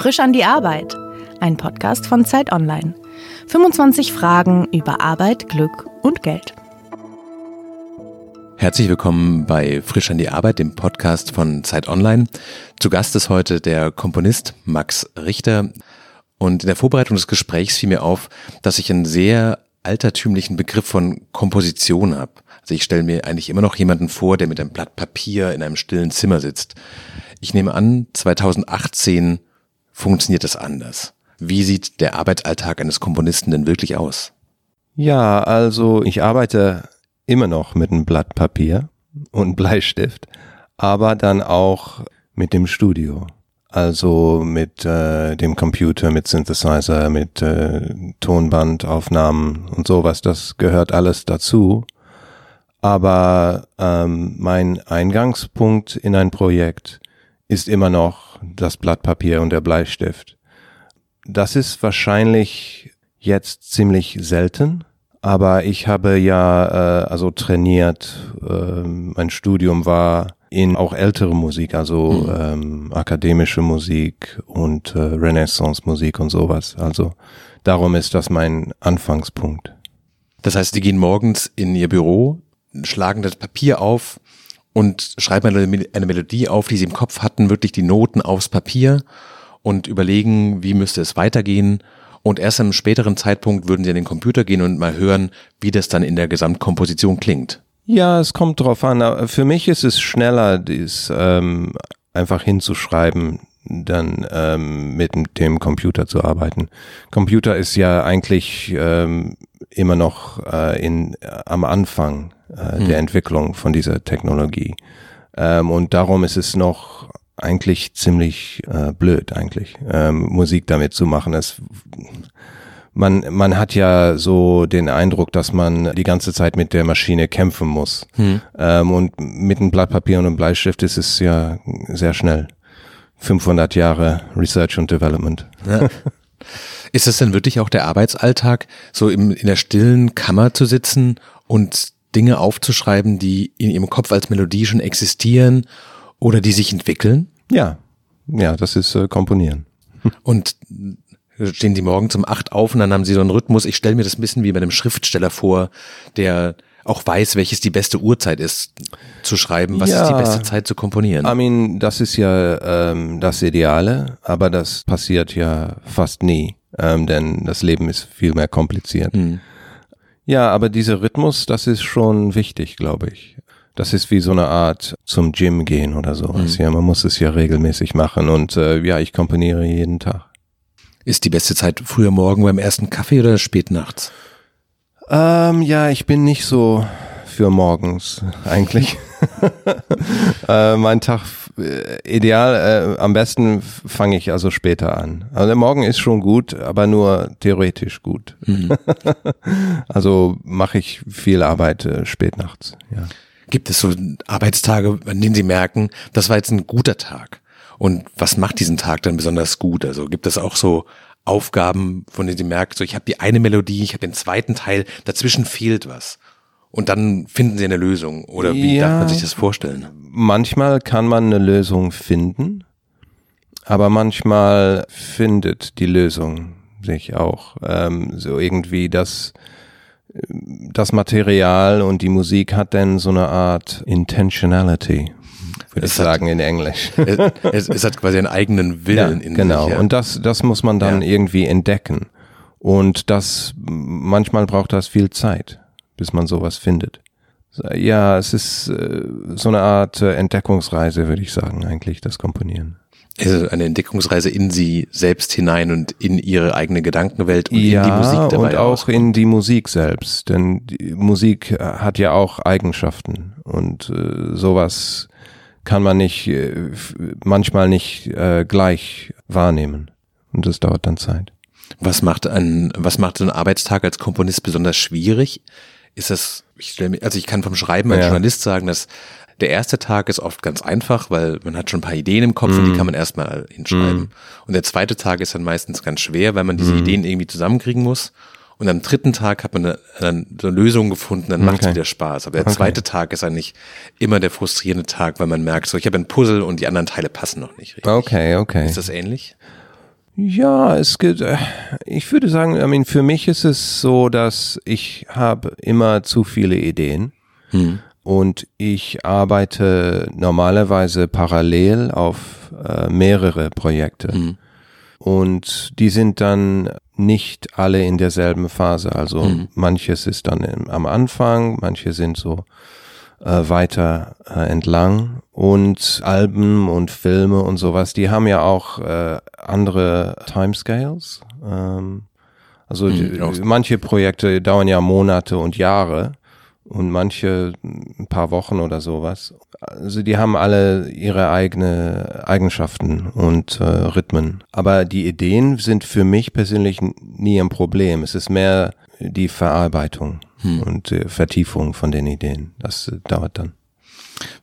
Frisch an die Arbeit. Ein Podcast von Zeit Online. 25 Fragen über Arbeit, Glück und Geld. Herzlich willkommen bei Frisch an die Arbeit, dem Podcast von Zeit Online. Zu Gast ist heute der Komponist Max Richter. Und in der Vorbereitung des Gesprächs fiel mir auf, dass ich einen sehr altertümlichen Begriff von Komposition habe. Also ich stelle mir eigentlich immer noch jemanden vor, der mit einem Blatt Papier in einem stillen Zimmer sitzt. Ich nehme an, 2018 funktioniert das anders. Wie sieht der Arbeitsalltag eines Komponisten denn wirklich aus? Ja, also ich arbeite immer noch mit einem Blatt Papier und Bleistift, aber dann auch mit dem Studio. Also mit äh, dem Computer, mit Synthesizer, mit äh, Tonbandaufnahmen und sowas. Das gehört alles dazu. Aber ähm, mein Eingangspunkt in ein Projekt ist immer noch das Blatt Papier und der Bleistift. Das ist wahrscheinlich jetzt ziemlich selten, aber ich habe ja äh, also trainiert. Äh, mein Studium war in auch ältere Musik, also mhm. ähm, akademische Musik und äh, Renaissance-Musik und sowas. Also darum ist das mein Anfangspunkt. Das heißt, die gehen morgens in ihr Büro, schlagen das Papier auf und schreiben eine, Melodie auf, die sie im Kopf hatten, wirklich die Noten aufs Papier und überlegen, wie müsste es weitergehen. Und erst am späteren Zeitpunkt würden sie an den Computer gehen und mal hören, wie das dann in der Gesamtkomposition klingt. Ja, es kommt drauf an. Für mich ist es schneller, dies ähm, einfach hinzuschreiben, dann ähm, mit dem Computer zu arbeiten. Computer ist ja eigentlich ähm, immer noch äh, in, äh, am Anfang äh, hm. der Entwicklung von dieser Technologie. Ähm, und darum ist es noch eigentlich ziemlich äh, blöd eigentlich, ähm, Musik damit zu machen. Es, man, man hat ja so den Eindruck, dass man die ganze Zeit mit der Maschine kämpfen muss. Hm. Ähm, und mit einem Blatt Papier und einem Bleistift ist es ja sehr schnell. 500 Jahre Research und Development. Ja. Ist das denn wirklich auch der Arbeitsalltag, so im, in der stillen Kammer zu sitzen und Dinge aufzuschreiben, die in ihrem Kopf als Melodie schon existieren oder die sich entwickeln? Ja, ja, das ist äh, Komponieren. Und stehen Sie morgen zum acht auf und dann haben Sie so einen Rhythmus. Ich stelle mir das ein bisschen wie bei einem Schriftsteller vor, der auch weiß, welches die beste Uhrzeit ist zu schreiben, was ja, ist die beste Zeit zu komponieren. I mean, das ist ja ähm, das Ideale, aber das passiert ja fast nie, ähm, denn das Leben ist viel mehr kompliziert. Mhm. Ja, aber dieser Rhythmus, das ist schon wichtig, glaube ich. Das ist wie so eine Art zum Gym gehen oder sowas. Mhm. Ja, man muss es ja regelmäßig machen und äh, ja, ich komponiere jeden Tag. Ist die beste Zeit früher Morgen beim ersten Kaffee oder spät nachts? Ähm, ja, ich bin nicht so für morgens eigentlich. äh, mein Tag äh, ideal, äh, am besten fange ich also später an. Also der Morgen ist schon gut, aber nur theoretisch gut. Mhm. also mache ich viel Arbeit äh, spät nachts. Ja. Gibt es so Arbeitstage, an denen Sie merken, das war jetzt ein guter Tag? Und was macht diesen Tag dann besonders gut? Also gibt es auch so Aufgaben, von denen Sie merken, so ich habe die eine Melodie, ich habe den zweiten Teil, dazwischen fehlt was. Und dann finden Sie eine Lösung. Oder wie ja, darf man sich das vorstellen? Manchmal kann man eine Lösung finden, aber manchmal findet die Lösung sich auch. Ähm, so irgendwie das, das Material und die Musik hat dann so eine Art Intentionality würde ich sagen in Englisch. Es, es, hat quasi einen eigenen Willen ja, in genau. sich. Genau, ja. und das, das muss man dann ja. irgendwie entdecken. Und das, manchmal braucht das viel Zeit, bis man sowas findet. Ja, es ist äh, so eine Art äh, Entdeckungsreise, würde ich sagen, eigentlich, das Komponieren. Also eine Entdeckungsreise in sie selbst hinein und in ihre eigene Gedankenwelt und ja, in die Musik dabei. Und auch in die Musik selbst, denn Musik hat ja auch Eigenschaften und äh, sowas kann man nicht, äh, manchmal nicht äh, gleich wahrnehmen. Und das dauert dann Zeit. Was macht ein, was macht so ein Arbeitstag als Komponist besonders schwierig? Ist das, ich stelle mir, also ich kann vom Schreiben als ja. Journalist sagen, dass der erste Tag ist oft ganz einfach, weil man hat schon ein paar Ideen im Kopf mm. und die mhm. kann man erstmal hinschreiben. Mm. Und der zweite Tag ist dann meistens ganz schwer, weil man diese mm. Ideen irgendwie zusammenkriegen muss. Und am dritten Tag hat man eine, eine, eine Lösung gefunden, dann macht es wieder Spaß. Aber der okay. zweite Tag ist eigentlich immer der frustrierende Tag, weil man merkt, so ich habe ein Puzzle und die anderen Teile passen noch nicht richtig. Okay, okay. Ist das ähnlich? Ja, es gibt, äh, ich würde sagen, I mean, für mich ist es so, dass ich habe immer zu viele Ideen hm. und ich arbeite normalerweise parallel auf äh, mehrere Projekte. Hm. Und die sind dann nicht alle in derselben Phase. Also hm. manches ist dann im, am Anfang, manche sind so äh, weiter äh, entlang und Alben und Filme und sowas, die haben ja auch äh, andere Timescales. Ähm, also mhm, die, manche Projekte dauern ja Monate und Jahre und manche ein paar Wochen oder sowas. Also die haben alle ihre eigene Eigenschaften und äh, Rhythmen. Aber die Ideen sind für mich persönlich nie ein Problem. Es ist mehr die Verarbeitung hm. und äh, Vertiefung von den Ideen. Das äh, dauert dann.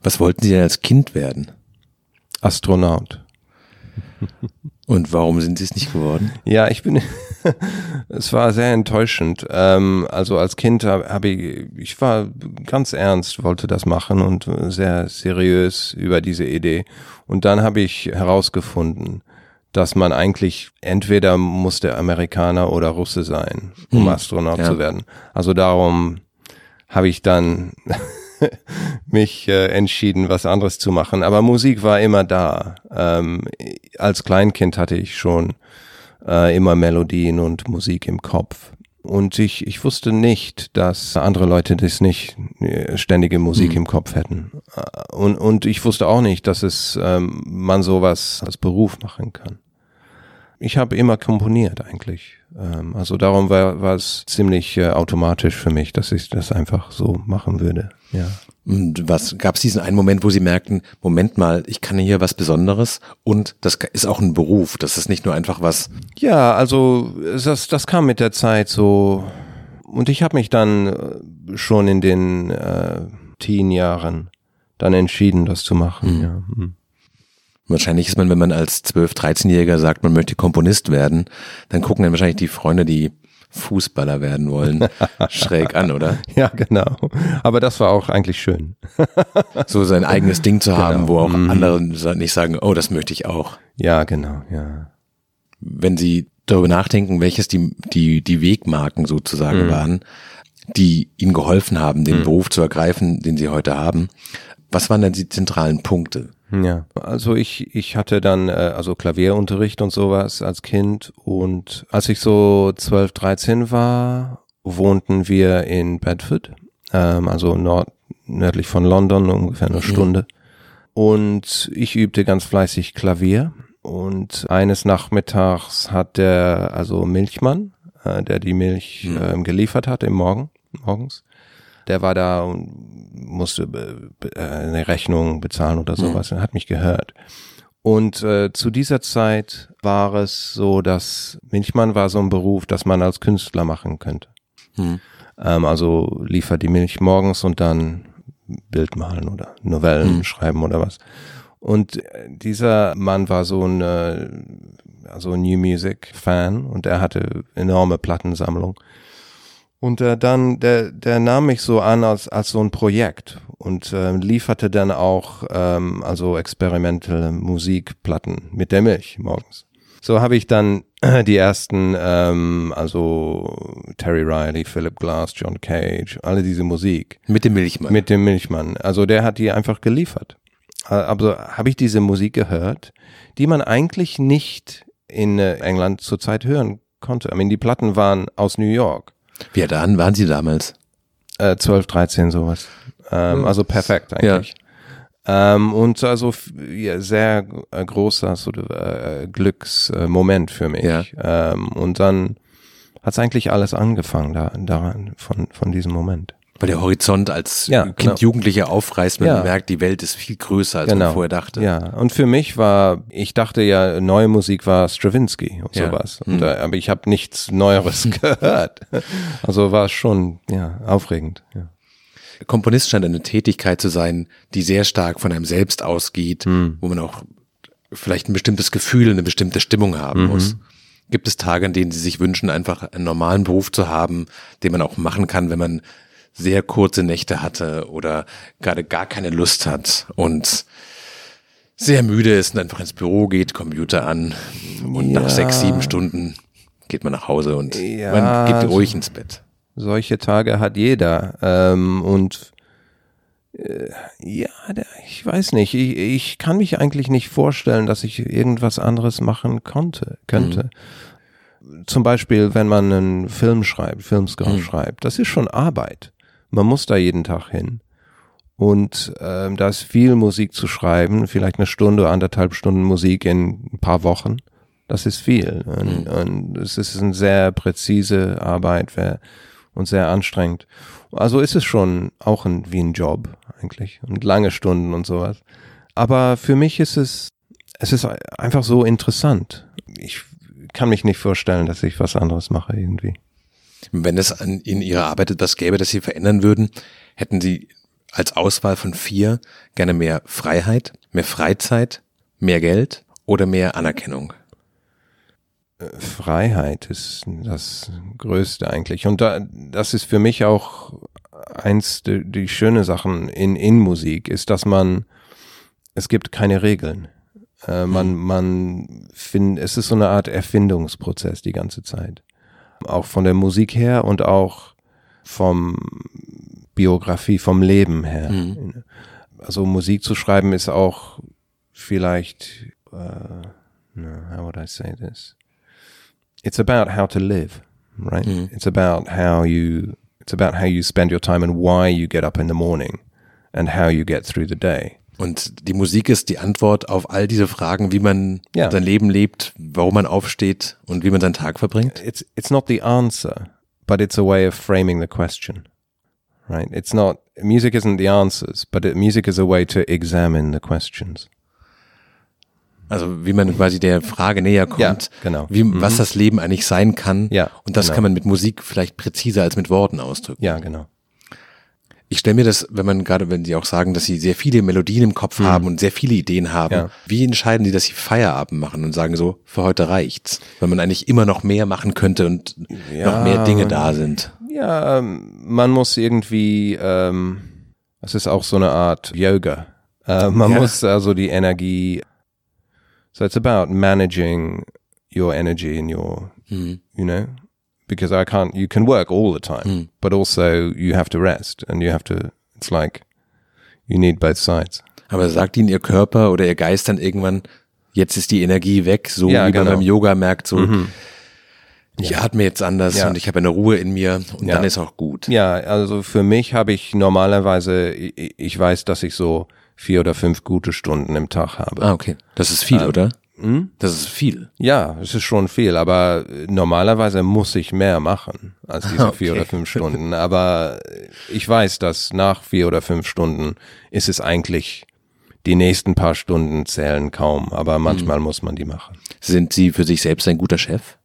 Was wollten Sie denn als Kind werden? Astronaut. Und warum sind Sie es nicht geworden? Ja, ich bin, es war sehr enttäuschend. Ähm, also als Kind habe hab ich, ich war ganz ernst, wollte das machen und sehr seriös über diese Idee. Und dann habe ich herausgefunden, dass man eigentlich entweder musste Amerikaner oder Russe sein, um hm, Astronaut ja. zu werden. Also darum habe ich dann mich äh, entschieden, was anderes zu machen. Aber Musik war immer da. Ähm, als Kleinkind hatte ich schon äh, immer Melodien und Musik im Kopf. Und ich, ich wusste nicht, dass andere Leute das nicht äh, ständige Musik mhm. im Kopf hätten. Äh, und, und ich wusste auch nicht, dass es ähm, man sowas als Beruf machen kann. Ich habe immer komponiert eigentlich. Ähm, also darum war, war es ziemlich äh, automatisch für mich, dass ich das einfach so machen würde. Ja. Und was gab es diesen einen Moment, wo Sie merkten, Moment mal, ich kann hier was Besonderes und das ist auch ein Beruf, das ist nicht nur einfach was. Ja, also das, das kam mit der Zeit so und ich habe mich dann äh, schon in den äh, Teen-Jahren dann entschieden, das zu machen. Mhm. Ja. Mhm. Wahrscheinlich ist man, wenn man als 12-, 13-Jähriger sagt, man möchte Komponist werden, dann gucken dann wahrscheinlich die Freunde, die Fußballer werden wollen, schräg an, oder? Ja, genau. Aber das war auch eigentlich schön. so sein eigenes Ding zu haben, genau. wo auch mhm. andere nicht sagen, oh, das möchte ich auch. Ja, genau, ja. Wenn Sie darüber nachdenken, welches die, die, die Wegmarken sozusagen mhm. waren, die Ihnen geholfen haben, den mhm. Beruf zu ergreifen, den Sie heute haben, was waren denn die zentralen Punkte? Ja, also ich, ich hatte dann äh, also Klavierunterricht und sowas als Kind und als ich so 12, 13 war, wohnten wir in Bedford, ähm, also nord nördlich von London, ungefähr eine mhm. Stunde. Und ich übte ganz fleißig Klavier und eines Nachmittags hat der, also Milchmann, äh, der die Milch mhm. ähm, geliefert hat im Morgen, morgens, der war da und musste äh, eine Rechnung bezahlen oder sowas mhm. und hat mich gehört. Und äh, zu dieser Zeit war es so, dass Milchmann war so ein Beruf, dass man als Künstler machen könnte. Mhm. Ähm, also liefert die Milch morgens und dann Bild malen oder Novellen mhm. schreiben oder was. Und äh, dieser Mann war so ein, also New Music Fan und er hatte enorme Plattensammlung. Und äh, dann, der, der nahm mich so an als, als so ein Projekt und äh, lieferte dann auch ähm, also experimentelle Musikplatten mit der Milch morgens. So habe ich dann die ersten, ähm, also Terry Riley, Philip Glass, John Cage, alle diese Musik. Mit dem Milchmann. Mit dem Milchmann. Also der hat die einfach geliefert. Also habe ich diese Musik gehört, die man eigentlich nicht in äh, England zurzeit hören konnte. I mean, die Platten waren aus New York. Wie alt waren Sie damals? Äh, 12, 13 sowas. Ähm, also perfekt eigentlich. Ja. Ähm, und also ja, sehr äh, großer so, äh, Glücksmoment für mich. Ja. Ähm, und dann hat es eigentlich alles angefangen da, daran, von, von diesem Moment. Weil der Horizont als ja, Kind, genau. Jugendlicher aufreißt, man ja. merkt, die Welt ist viel größer, als genau. man vorher dachte. Ja, und für mich war, ich dachte ja, neue Musik war Stravinsky und ja. sowas. Und, hm. aber ich habe nichts Neueres gehört. Also war es schon ja, aufregend. Ja. Komponist scheint eine Tätigkeit zu sein, die sehr stark von einem selbst ausgeht, hm. wo man auch vielleicht ein bestimmtes Gefühl, eine bestimmte Stimmung haben mhm. muss. Gibt es Tage, an denen Sie sich wünschen, einfach einen normalen Beruf zu haben, den man auch machen kann, wenn man sehr kurze Nächte hatte oder gerade gar keine Lust hat und sehr müde ist und einfach ins Büro geht, Computer an und Ja. nach sechs, sieben Stunden geht man nach Hause und Ja, man geht ruhig ins Bett. Solche Tage hat jeder. Ähm, und äh, ja, ich weiß nicht. Ich, ich kann mich eigentlich nicht vorstellen, dass ich irgendwas anderes machen konnte, könnte. Zum Beispiel, wenn man einen Film schreibt, Filmscore Mhm. schreibt, das ist schon Arbeit. Man muss da jeden Tag hin. Und ähm, da ist viel Musik zu schreiben, vielleicht eine Stunde, anderthalb Stunden Musik in ein paar Wochen. Das ist viel. Und, und es ist eine sehr präzise Arbeit und sehr anstrengend. Also ist es schon auch ein, wie ein Job eigentlich und lange Stunden und sowas. Aber für mich ist es, es ist einfach so interessant. Ich kann mich nicht vorstellen, dass ich was anderes mache irgendwie. Wenn es an, in Ihrer Arbeit etwas gäbe, das Sie verändern würden, hätten Sie als Auswahl von vier gerne mehr Freiheit, mehr Freizeit, mehr Geld oder mehr Anerkennung? Freiheit ist das Größte eigentlich. Und da, das ist für mich auch eins der die schöne Sachen in, in Musik, ist, dass man, es gibt keine Regeln. Äh, man, man findet, es ist so eine Art Erfindungsprozess die ganze Zeit. Auch von der Musik her und auch vom Biografie, vom Leben her. Also Musik zu schreiben ist auch vielleicht, uh, no, how would I say this? It's about how to live, right? It's about how you, it's about how you spend your time and why you get up in the morning and how you get through the day. Und die Musik ist die Antwort auf all diese Fragen, wie man Ja. sein Leben lebt, warum man aufsteht und wie man seinen Tag verbringt. It's, it's not the answer, but it's a way of framing the question, right? It's not, music isn't the answers, but it, music is a way to examine the questions. Also wie man quasi der Frage näher kommt, Ja, genau. wie, was das Leben eigentlich sein kann. Ja, und das genau. kann man mit Musik vielleicht präziser als mit Worten ausdrücken. Ja, genau. Ich stelle mir das, wenn man gerade, wenn Sie auch sagen, dass Sie sehr viele Melodien im Kopf haben und sehr viele Ideen haben. Ja. wie entscheiden Sie, dass Sie Feierabend machen und sagen so, für heute reicht's, weil man eigentlich immer noch mehr machen könnte und noch mehr Dinge da sind. Ja, ähm, man muss irgendwie, ähm, das ist auch so eine Art Yoga. Äh, man Ja. muss also die Energie, so it's about managing your energy in your, Mhm. you know, because I can't, you can work all the time, Mm. but also you have to rest and you have to, it's like, you need both sides. Aber sagt Ihnen Ihr Körper oder Ihr Geist dann irgendwann, jetzt ist die Energie weg, so Ja, wie genau. man beim Yoga merkt, so ich atme jetzt anders Ja. und ich habe eine Ruhe in mir und Ja. dann ist auch gut. Ja, also für mich habe ich normalerweise, ich, ich weiß, dass ich so vier oder fünf gute Stunden im Tag habe. Ah, okay. Das ist viel, oder? Hm? Das ist viel. Ja, es ist schon viel, aber normalerweise muss ich mehr machen als diese vier Okay. oder fünf Stunden. Aber ich weiß, dass nach vier oder fünf Stunden ist es eigentlich, die nächsten paar Stunden zählen kaum, aber manchmal muss man die machen. Sind Sie für sich selbst ein guter Chef?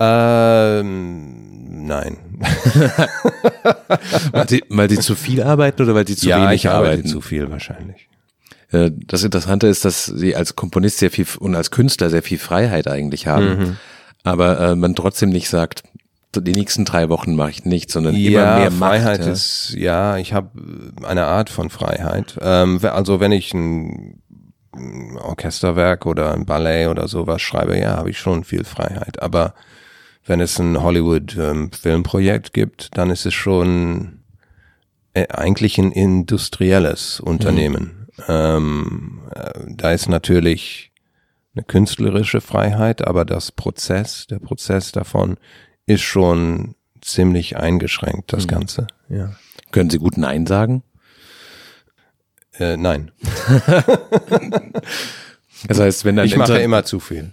Ähm, nein. Weil Sie, weil Sie zu viel arbeiten oder weil Sie zu ja, wenig ich arbeite arbeiten? zu viel wahrscheinlich. Äh, Das Interessante ist, dass Sie als Komponist sehr viel und als Künstler sehr viel Freiheit eigentlich haben, Mhm. aber äh, man trotzdem nicht sagt, die nächsten drei Wochen mache ich nichts, sondern ja, immer mehr Macht. Freiheit ja. ist, ja, ich habe eine Art von Freiheit. Ähm, also wenn ich ein Orchesterwerk oder ein Ballet oder sowas schreibe, ja, habe ich schon viel Freiheit. Aber wenn es ein Hollywood-Filmprojekt gibt, dann ist es schon äh, eigentlich ein industrielles Unternehmen. Ähm, äh, da ist natürlich eine künstlerische Freiheit, aber das Prozess, der Prozess davon ist schon ziemlich eingeschränkt, das Ganze. Ja. Können Sie gut Nein sagen? Äh, nein, Das heißt, wenn ein, ich mache immer zu viel.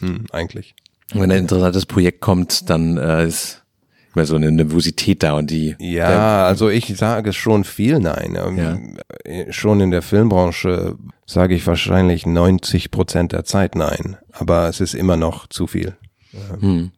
Hm, eigentlich. wenn ein interessantes Projekt kommt, dann äh, ist immer so eine Nervosität da und die Ja, also ich sage schon viel Nein. Ähm, äh, Schon in der Filmbranche sage ich wahrscheinlich 90 Prozent der Zeit Nein. Aber es ist immer noch zu viel.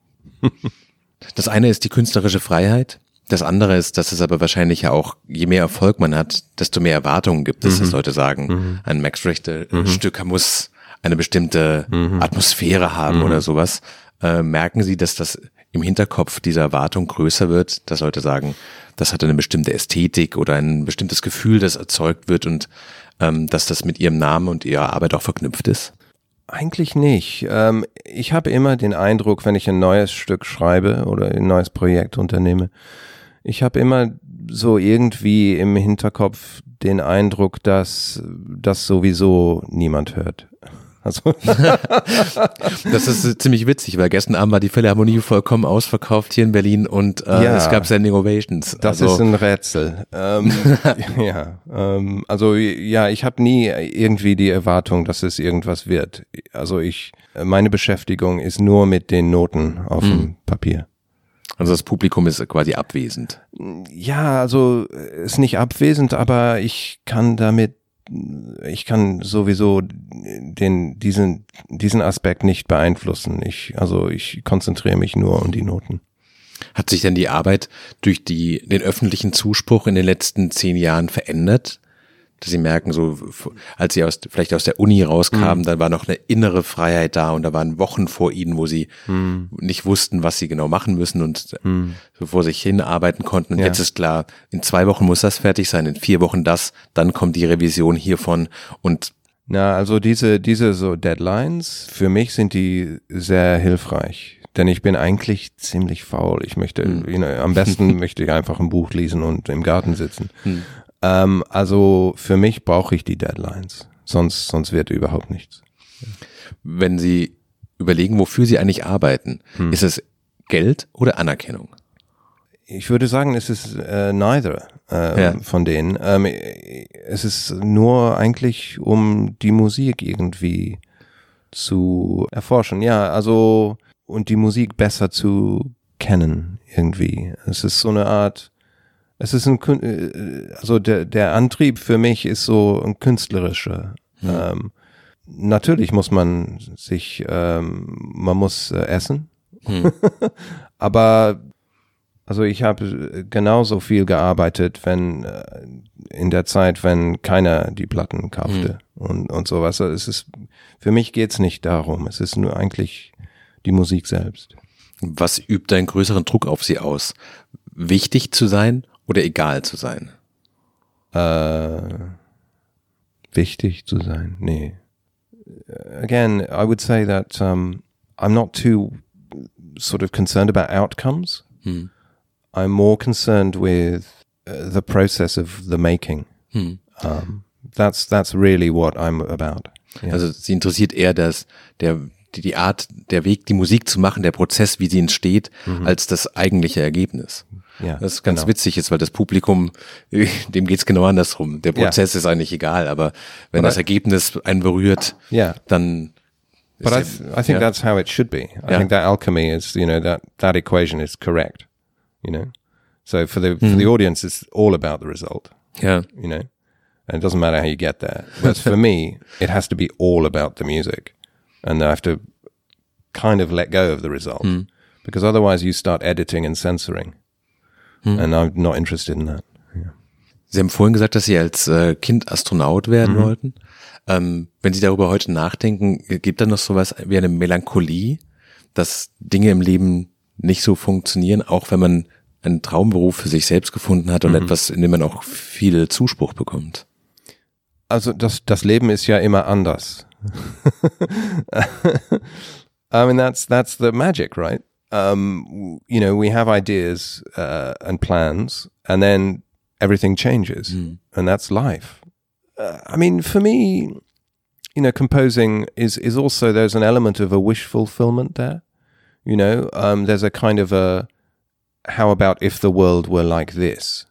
Das eine ist die künstlerische Freiheit. Das andere ist, dass es aber wahrscheinlich ja auch, je mehr Erfolg man hat, desto mehr Erwartungen gibt es, dass Leute sagen, ein Max Richter-Stück muss eine bestimmte Atmosphäre haben oder sowas. Äh, merken Sie, dass das im Hinterkopf diese Erwartung größer wird, dass Leute sagen, das hat eine bestimmte Ästhetik oder ein bestimmtes Gefühl, das erzeugt wird und ähm, dass das mit ihrem Namen und ihrer Arbeit auch verknüpft ist? Eigentlich nicht. Ähm, ich habe immer den Eindruck, wenn ich ein neues Stück schreibe oder ein neues Projekt unternehme, ich habe immer so irgendwie im Hinterkopf den Eindruck, dass das sowieso niemand hört. Also das ist ziemlich witzig, weil gestern Abend war die Philharmonie vollkommen ausverkauft hier in Berlin und äh, ja, es gab Standing Ovations. Das also. ist ein Rätsel. Ähm, ja, ähm, also ja, ich habe nie irgendwie die Erwartung, dass es irgendwas wird. Also ich, meine Beschäftigung ist nur mit den Noten auf hm. dem Papier. Also das Publikum ist quasi abwesend. Ja, also ist nicht abwesend, aber ich kann damit, ich kann sowieso den, diesen, diesen Aspekt nicht beeinflussen. Ich, also ich konzentriere mich nur um die Noten. Hat sich denn die Arbeit durch die, den öffentlichen Zuspruch in den letzten zehn Jahren verändert? Dass sie merken, so als sie aus vielleicht aus der Uni rauskamen, mhm. dann war noch eine innere Freiheit da und da waren Wochen vor ihnen, wo sie mhm. nicht wussten, was sie genau machen müssen und mhm. so vor sich hin arbeiten konnten. Und ja. jetzt ist klar, in zwei Wochen muss das fertig sein, in vier Wochen das, dann kommt die Revision hiervon und na, also diese, diese so Deadlines, für mich sind die sehr hilfreich denn ich bin eigentlich ziemlich faul. Ich möchte, hm. you know, am besten möchte ich einfach ein Buch lesen und im Garten sitzen. Hm. Ähm, also für mich brauche ich die Deadlines. Sonst, sonst wird überhaupt nichts. Wenn Sie überlegen, wofür Sie eigentlich arbeiten, hm. ist es Geld oder Anerkennung? Ich würde sagen, es ist äh, neither äh, ja. von denen. Ähm, es ist nur eigentlich, um die Musik irgendwie zu erforschen. Ja, also und die Musik besser zu kennen irgendwie. Es ist so eine Art es ist ein, äh, also der, der Antrieb für mich ist so ein künstlerischer. Hm. Ähm, natürlich muss man sich, ähm, man muss äh, essen, hm. aber also ich habe genauso viel gearbeitet, wenn äh, in der Zeit, wenn keiner die Platten kaufte hm. und und sowas. Also es ist für mich geht's nicht darum. Es ist nur eigentlich die Musik selbst. Was übt einen größeren Druck auf Sie aus? Wichtig zu sein oder egal zu sein? Äh, wichtig zu sein? Nee. Again, I would say that um, I'm not too sort of concerned about outcomes. Hmm. I'm more concerned with uh, the process of the making. Hmm. Um, that's that's really what I'm about. Yeah. Also sie interessiert eher das der die, die Art, der Weg, die Musik zu machen, der Prozess, wie sie entsteht, mhm. als das eigentliche Ergebnis. Ja, das ist ganz genau. witzig ist, weil das Publikum, dem geht's genau andersrum. Der Prozess ja. ist eigentlich egal, aber wenn but das I, Ergebnis einen berührt, yeah. dann But I, th I think yeah. that's how it should be. I yeah. think that alchemy is, you know, that that equation is correct. You know, so for the for the hmm. audience, it's all about the result. Yeah, you know, and it doesn't matter how you get there. But for me, it has to be all about the music, and I have to kind of let go of the result mm. because otherwise you start editing and censoring. Hm. And I'm not interested in that. Yeah. Sie haben vorhin gesagt, dass Sie als äh, Kind Astronaut werden mhm. wollten. Ähm, wenn Sie darüber heute nachdenken, gibt da noch sowas wie eine Melancholie, dass Dinge im Leben nicht so funktionieren, auch wenn man einen Traumberuf für sich selbst gefunden hat und mhm. etwas, in dem man auch viel Zuspruch bekommt? Also das, das Leben ist ja immer anders. I mean, that's, that's the magic, right? Um, you know, we have ideas uh, and plans, and then everything changes, mm. and that's life. Uh, I mean, for me, you know, composing is is also there's an element of a wish fulfillment there. You know, um, there's a kind of a how about if the world were like this?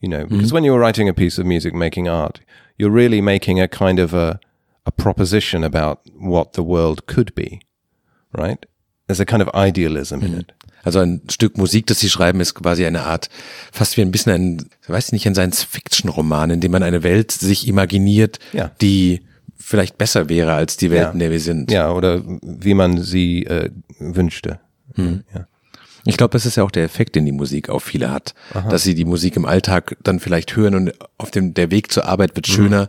You know, because mm when you're writing a piece of music, making art, you're really making a kind of a a proposition about what the world could be, right? There's a kind of idealism in mhm. it. Also ein Stück Musik, das sie schreiben, ist quasi eine Art, fast wie ein bisschen ein, weiß nicht, ein Science-Fiction-Roman, in dem man eine Welt sich imaginiert, ja. die vielleicht besser wäre als die Welt, ja. in der wir sind. Ja, oder wie man sie äh, wünschte. Hm. Ja. Ich glaube, das ist ja auch der Effekt, den die Musik auf viele hat, Aha. dass sie die Musik im Alltag dann vielleicht hören und auf dem der Weg zur Arbeit wird mhm. schöner,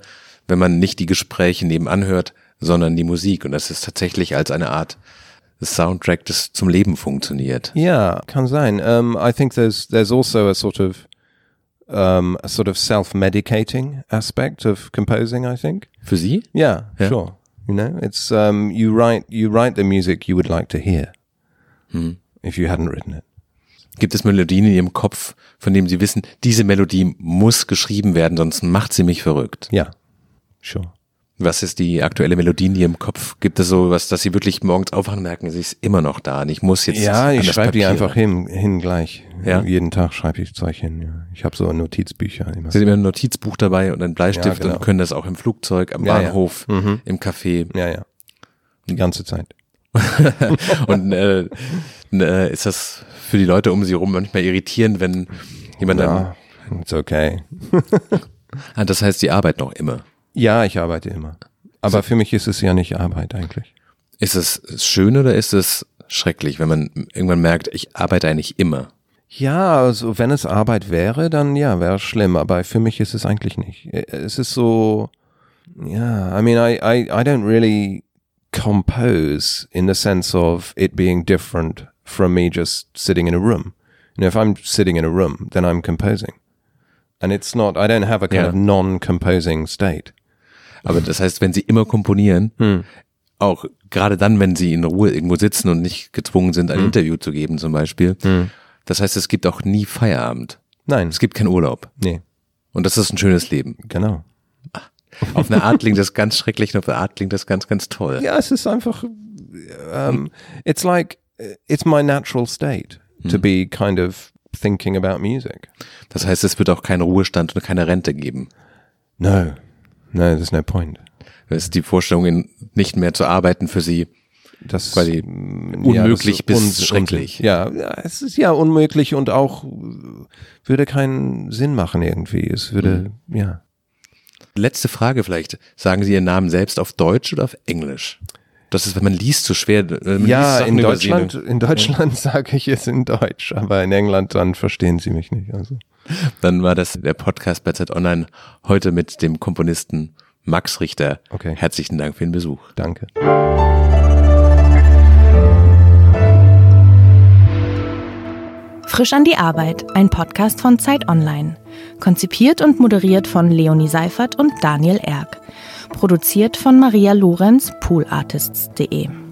wenn man nicht die Gespräche nebenan hört, sondern die Musik und das ist tatsächlich als eine Art Soundtrack, das zum Leben funktioniert. Ja, kann sein. Um, I think there's there's also a sort of um, a sort of self-medicating aspect of composing. I think. Für Sie? Yeah, Yeah. sure. You know, it's um, you write you write the music you would like to hear if you hadn't written it. Gibt es Melodien in Ihrem Kopf, von denen Sie wissen, diese Melodie muss geschrieben werden, sonst macht sie mich verrückt? Yeah, sure. Was ist die aktuelle Melodie in Ihrem Kopf? Gibt es so was, dass Sie wirklich morgens aufwachen merken, sie ist immer noch da und ich muss jetzt Ja, ich schreibe die einfach hin, hin gleich. Ja? Jeden Tag schreibe ich Zeug hin. Ja. Ich habe so Notizbücher immer. Sie haben immer ein Notizbuch dabei und einen Bleistift Ja, genau. und können das auch im Flugzeug, am Ja. Bahnhof, Mhm. im Café. Ja, ja. Die ganze Zeit. und äh, äh, ist das für die Leute um Sie rum manchmal irritierend, wenn jemand dann, Ja, it's okay. ah, das heißt, Sie arbeiten noch immer. Ja, ich arbeite immer. Aber für mich ist es ja nicht Arbeit eigentlich. Ist es schön oder ist es schrecklich, wenn man irgendwann merkt, ich arbeite eigentlich immer? Ja, also wenn es Arbeit wäre, dann ja, wäre es schlimm. Aber für mich ist es eigentlich nicht. Es ist so, ja, I mean, I, I, I don't really compose in the sense of it being different from me just sitting in a room. You know, if I'm sitting in a room, then I'm composing. And it's not, I don't have a kind Yeah. of non-composing state. Aber das heißt, wenn Sie immer komponieren, Hm. auch gerade dann, wenn Sie in Ruhe irgendwo sitzen und nicht gezwungen sind, Hm. ein Interview zu geben zum Beispiel, das heißt, es gibt auch nie Feierabend. Nein, Es gibt keinen Urlaub. nee, Und das ist ein schönes Leben. genau. Auf eine Art klingt das ganz schrecklich und auf eine Art klingt das ganz, ganz toll. Ja, es ist einfach, um, it's like, it's my natural state to be kind of thinking about music. Das heißt, es wird auch keinen Ruhestand und keine Rente geben. No, no, there's no point. Das ist die Vorstellung, in- nicht mehr zu arbeiten für Sie. Das Quasi mm, unmöglich das bis ist schrecklich. Ja, ja, es ist ja unmöglich und auch äh, würde keinen Sinn machen irgendwie. Es würde, ja. Letzte Frage vielleicht. Sagen Sie Ihren Namen selbst auf Deutsch oder auf Englisch? Das ist, wenn man liest, so schwer. man Ja, in über Sie, ne? Deutschland, in Deutschland sage ich es in Deutsch, aber in England dann verstehen sie mich nicht. Also. Dann war das der Podcast bei Zeit Online heute mit dem Komponisten Max Richter. Okay. Herzlichen Dank für den Besuch. Danke. Frisch an die Arbeit, ein Podcast von Zeit Online. Konzipiert und moderiert von Leonie Seifert und Daniel Erck. Produziert von Maria Lorenz, poolartists.de.